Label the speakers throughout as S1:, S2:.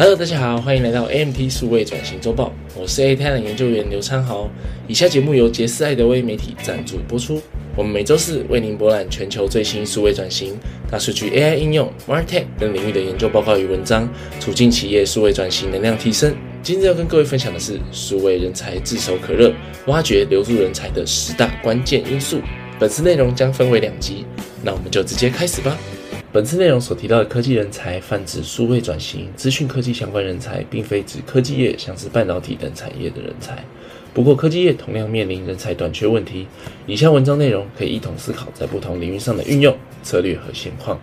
S1: Hello，大家好，欢迎来到 AMT 数位转型周报，我是 A 太阳研究员刘昌豪。以下节目由杰斯爱德威媒体赞助播出。我们每周四为您博览全球最新数位转型、大数据 AI 应用、MarTech 等领域的研究报告与文章，促进企业数位转型能量提升。今日要跟各位分享的是数位人才炙手可热，挖掘留住人才的十大关键因素。本次内容将分为两集，那我们就直接开始吧。本次内容所提到的科技人才，泛指数位转型、资讯科技相关人才，并非指科技业，像是半导体等产业的人才。不过，科技业同样面临人才短缺问题。以下文章内容可以一同思考在不同领域上的运用策略和现况。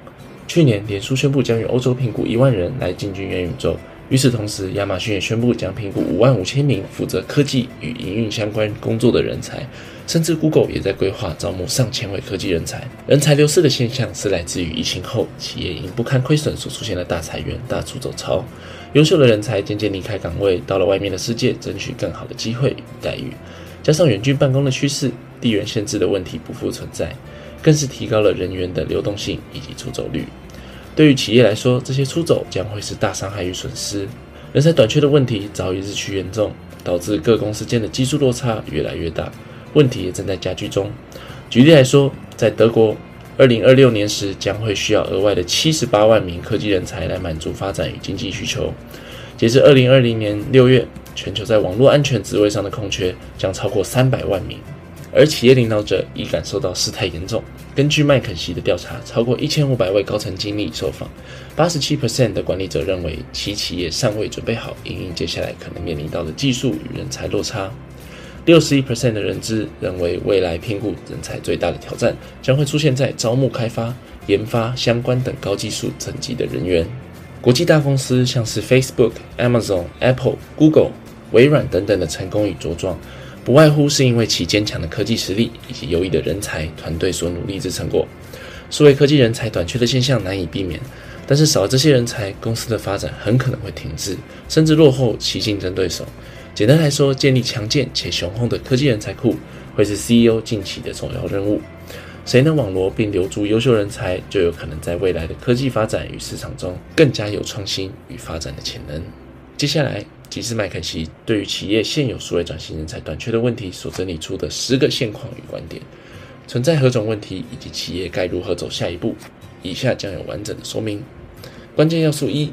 S1: 去年，脸书宣布将与欧洲评估一万人来进军元宇宙。与此同时，亚马逊也宣布将评估五万五千名负责科技与营运相关工作的人才，甚至 Google 也在规划招募上千位科技人才。人才流失的现象是来自于疫情后企业因不堪亏损所出现的大裁员、大出走潮，优秀的人才渐渐离开岗位，到了外面的世界争取更好的机会与待遇。加上远距办公的趋势，地缘限制的问题不复存在，更是提高了人员的流动性以及出走率。对于企业来说，这些出走将会是大伤害与损失。人才短缺的问题早已日趋严重，导致各公司间的技术落差越来越大，问题也正在加剧中。举例来说，在德国，二零二六年时将会需要额外的七十八万名科技人才来满足发展与经济需求。截至二零二零年六月，全球在网络安全职位上的空缺将超过三百万名。而企业领导者已感受到事态严重。根据麦肯锡的调查，超过一千五百位高层经理受访，八十七 percent 的管理者认为其企业尚未准备好应应接下来可能面临到的技术与人才落差。六十一 percent 的人资认为未来聘雇人才最大的挑战将会出现在招募、开发、研发相关等高技术层级的人员。国际大公司像是 Facebook、Amazon、Apple、Google、微软等等的成功与茁壮。不外乎是因为其坚强的科技实力以及优异的人才团队所努力之成果。数位科技人才短缺的现象难以避免，但是少了这些人才，公司的发展很可能会停滞，甚至落后其竞争对手。简单来说，建立强健且雄厚的科技人才库，会是 CEO 近期的重要任务。谁能网罗并留住优秀人才，就有可能在未来的科技发展与市场中更加有创新与发展的潜能。接下来。其实麦肯锡对于企业现有数位转型人才短缺的问题所整理出的十个现况与观点，存在何种问题，以及企业该如何走下一步，以下将有完整的说明。关键要素一，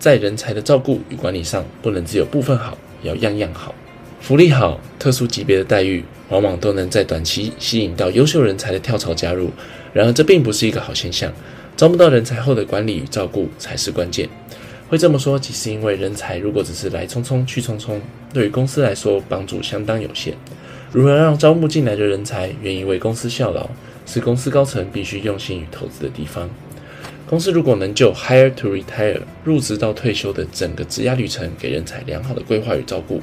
S1: 在人才的照顾与管理上，不能只有部分好，要样样好。福利好、特殊级别的待遇，往往都能在短期吸引到优秀人才的跳槽加入。然而，这并不是一个好现象。招不到人才后的管理与照顾才是关键。会这么说，其实因为人才如果只是来匆匆去匆匆，对于公司来说帮助相当有限。如何让招募进来的人才愿意为公司效劳，是公司高层必须用心与投资的地方。公司如果能就 hire to retire 入职到退休的整个职涯旅程给人才良好的规划与照顾，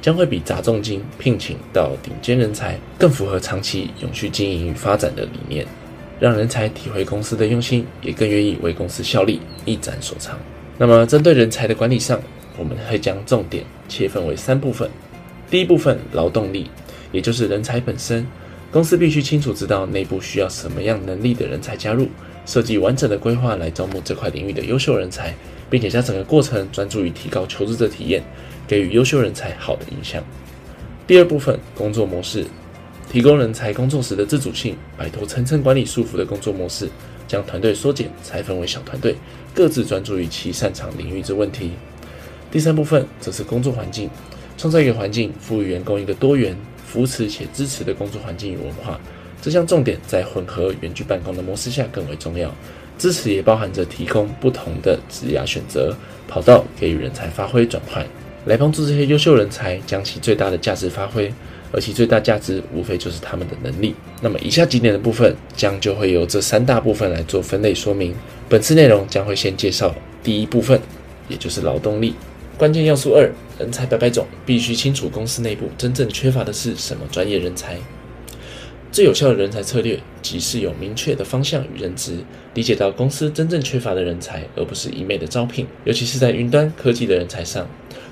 S1: 将会比砸重金聘请到顶尖人才更符合长期永续经营与发展的理念，让人才体会公司的用心，也更愿意为公司效力，一展所长。那么，针对人才的管理上，我们会将重点切分为三部分。第一部分，劳动力，也就是人才本身。公司必须清楚知道内部需要什么样能力的人才加入，设计完整的规划来招募这块领域的优秀人才，并且将整个过程专注于提高求职者体验，给予优秀人才好的印象。第二部分，工作模式，提供人才工作时的自主性，摆脱层层管理束缚的工作模式。将团队缩减，拆分为小团队，各自专注于其擅长领域之问题。第三部分则是工作环境，创造一个环境，赋予员工一个多元、扶持且支持的工作环境与文化。这项重点在混合远距办公的模式下更为重要。支持也包含着提供不同的职业选择跑道，给予人才发挥转换，来帮助这些优秀人才将其最大的价值发挥。而其最大价值无非就是他们的能力。那么以下几点的部分将就会由这三大部分来做分类说明。本次内容将会先介绍第一部分，也就是劳动力。关键要素二：人才百百种，必须清楚公司内部真正缺乏的是什么专业人才。最有效的人才策略，即是有明确的方向与认知，理解到公司真正缺乏的人才，而不是一昧的招聘。尤其是在云端科技的人才上，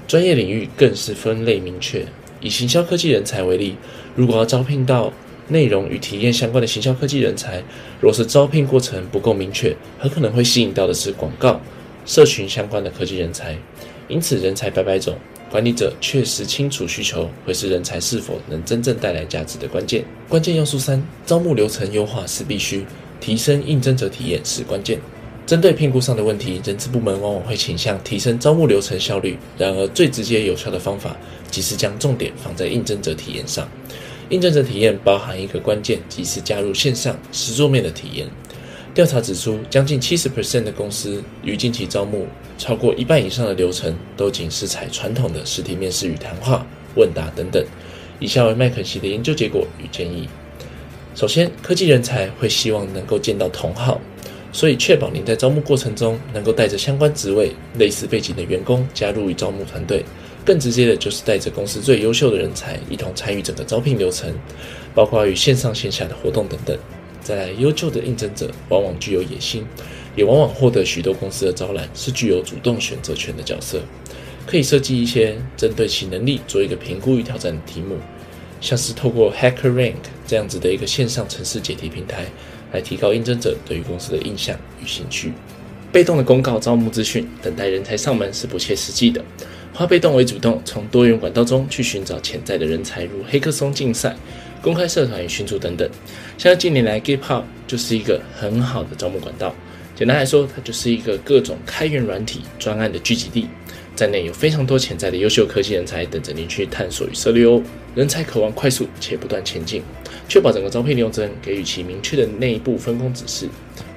S1: 专业领域更是分类明确。以行销科技人才为例，如果要招聘到内容与体验相关的行销科技人才，若是招聘过程不够明确，很可能会吸引到的是广告、社群相关的科技人才。因此人才百百种，管理者确实清楚需求，会是人才是否能真正带来价值的关键。关键要素三：招募流程优化是必须，提升应征者体验是关键。针对聘雇上的问题，人资部门往往会倾向提升招募流程效率。然而，最直接有效的方法，即是将重点放在应征者体验上。应征者体验包含一个关键，即是加入线上实桌面的体验。调查指出，将近七十 percent 的公司于近期招募，超过一半以上的流程都仅是采传统的实体面试与谈话、问答等等。以下为麦肯锡的研究结果与建议。首先，科技人才会希望能够见到同好，所以确保您在招募过程中能够带着相关职位、类似背景的员工加入与招募团队。更直接的就是带着公司最优秀的人才一同参与整个招聘流程，包括与线上线下的活动等等。再来，优秀的应征者往往具有野心，也往往获得许多公司的招揽，是具有主动选择权的角色。可以设计一些针对其能力做一个评估与挑战的题目，像是透过 HackerRank 这样子的一个线上城市解题平台，来提高应征者对于公司的印象与兴趣。被动的公告招募资讯，等待人才上门是不切实际的。化被动为主动，从多元管道中去寻找潜在的人才，如黑客松竞赛。公开社团与群组等等，像近年来 GitHub 就是一个很好的招募管道。简单来说，它就是一个各种开源软体专案的聚集地，在内有非常多潜在的优秀科技人才等着您去探索与涉猎哦。人才渴望快速且不断前进，确保整个招聘流程给予其明确的内部分工指示。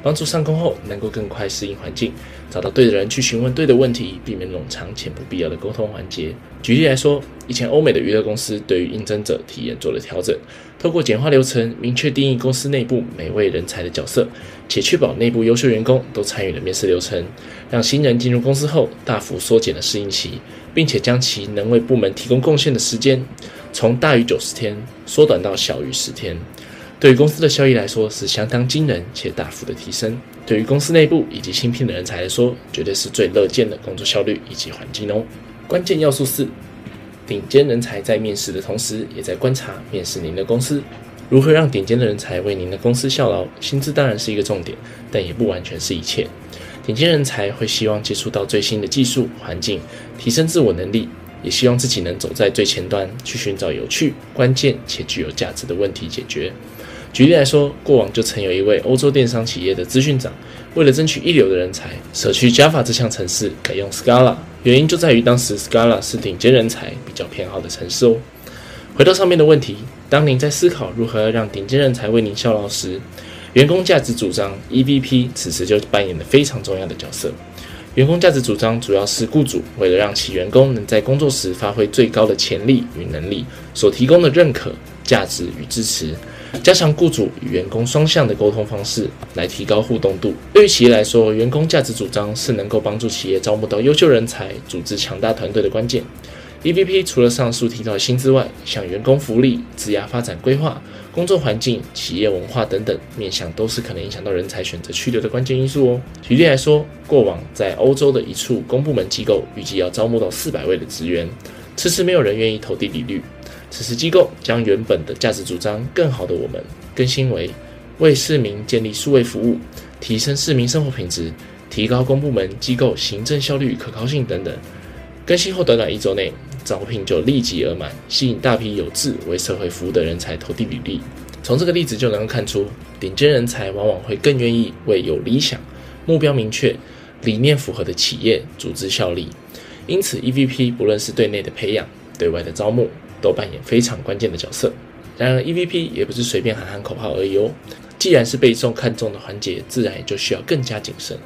S1: 帮助上工后能够更快适应环境，找到对的人去询问对的问题，避免冗长且不必要的沟通环节。举例来说，以前欧美的娱乐公司对于应征者体验做了调整，透过简化流程，明确定义公司内部每位人才的角色，且确保内部优秀员工都参与了面试流程，让新人进入公司后大幅缩减了适应期，并且将其能为部门提供贡献的时间从大于九十天缩短到小于十天。对于公司的效益来说是相当惊人且大幅的提升。对于公司内部以及新聘的人才来说，绝对是最乐见的工作效率以及环境哦。关键要素四：顶尖人才在面试的同时，也在观察面试您的公司。如何让顶尖的人才为您的公司效劳？薪资当然是一个重点，但也不完全是一切。顶尖人才会希望接触到最新的技术环境，提升自我能力，也希望自己能走在最前端，去寻找有趣、关键且具有价值的问题解决。举例来说，过往就曾有一位欧洲电商企业的资讯长，为了争取一流的人才，舍去 Java 这项程式，改用 Scala。原因就在于当时 Scala 是顶尖人才比较偏好的城市哦。回到上面的问题，当您在思考如何让顶尖人才为您效劳时，员工价值主张 EVP 此时就扮演了非常重要的角色。员工价值主张主要是雇主为了让其员工能在工作时发挥最高的潜力与能力，所提供的认可、价值与支持。加强雇主与员工双向的沟通方式，来提高互动度。对于企业来说，员工价值主张是能够帮助企业招募到优秀人才、组织强大团队的关键。EVP 除了上述提到的薪资外，像员工福利、职业发展规划、工作环境、企业文化等等面向，都是可能影响到人才选择去留的关键因素哦。举例来说，过往在欧洲的一处公部门机构，预计要招募到四百位的职员，迟迟没有人愿意投递履历。此时，机构将原本的价值主张“更好的我们”更新为“为市民建立数位服务，提升市民生活品质，提高公部门机构行政效率与可靠性”等等。更新后短短一周内，招聘就立即而满，吸引大批有志为社会服务的人才投递履历。从这个例子就能够看出，顶尖人才往往会更愿意为有理想、目标明确、理念符合的企业组织效力。因此，EVP 不论是对内的培养，对外的招募。都扮演非常关键的角色。然而，EVP 也不是随便喊喊口号而已哦。既然是被众看中的环节，自然也就需要更加谨慎。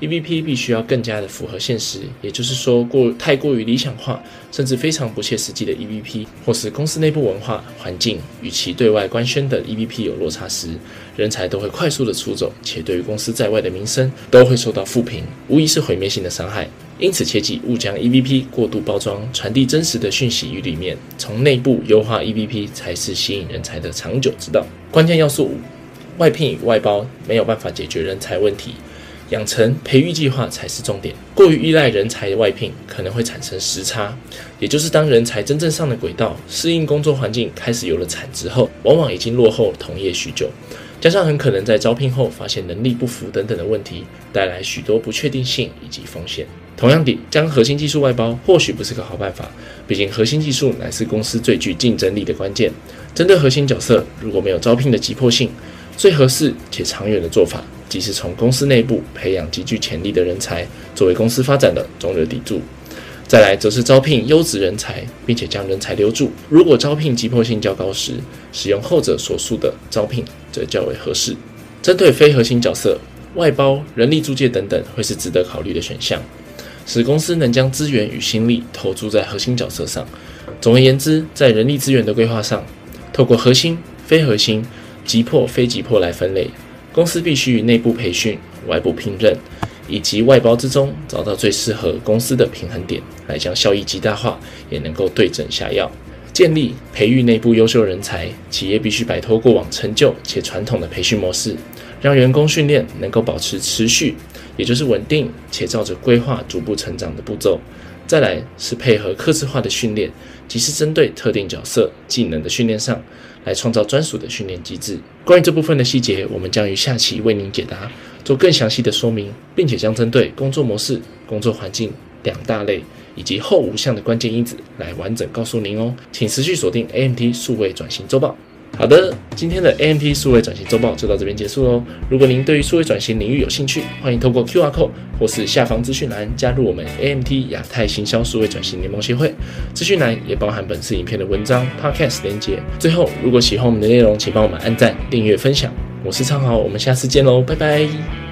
S1: EVP 必须要更加的符合现实，也就是说，过太过于理想化，甚至非常不切实际的 EVP，或是公司内部文化环境与其对外官宣的 EVP 有落差时，人才都会快速的出走，且对于公司在外的名声都会受到负评，无疑是毁灭性的伤害。因此，切记勿将 EVP 过度包装，传递真实的讯息与理念。从内部优化 EVP，才是吸引人才的长久之道。关键要素五：外聘与外包没有办法解决人才问题，养成培育计划才是重点。过于依赖人才外聘，可能会产生时差，也就是当人才真正上了轨道，适应工作环境，开始有了产值后，往往已经落后同业许久。加上很可能在招聘后发现能力不符等等的问题，带来许多不确定性以及风险。同样地，将核心技术外包或许不是个好办法，毕竟核心技术乃是公司最具竞争力的关键。针对核心角色，如果没有招聘的急迫性，最合适且长远的做法，即是从公司内部培养极具潜力的人才，作为公司发展的中流砥柱。再来，则是招聘优质人才，并且将人才留住。如果招聘急迫性较高时，使用后者所述的招聘则较为合适。针对非核心角色，外包、人力租借等等，会是值得考虑的选项。使公司能将资源与心力投注在核心角色上。总而言之，在人力资源的规划上，透过核心、非核心、急迫、非急迫来分类。公司必须于内部培训、外部聘任以及外包之中，找到最适合公司的平衡点，来将效益极大化，也能够对症下药。建立、培育内部优秀人才，企业必须摆脱过往陈旧且传统的培训模式，让员工训练能够保持持续。也就是稳定且照着规划逐步成长的步骤，再来是配合客制化的训练，即是针对特定角色技能的训练上来创造专属的训练机制。关于这部分的细节，我们将于下期为您解答，做更详细的说明，并且将针对工作模式、工作环境两大类以及后五项的关键因子来完整告诉您哦。请持续锁定 AMT 数位转型周报。好的，今天的 AMT 数位转型周报就到这边结束喽。如果您对于数位转型领域有兴趣，欢迎透过 QR code 或是下方资讯栏加入我们 AMT 亚太行销数位转型联盟协会。资讯栏也包含本次影片的文章、Podcast 连接。最后，如果喜欢我们的内容，请帮我们按赞、订阅、分享。我是昌豪，我们下次见喽，拜拜。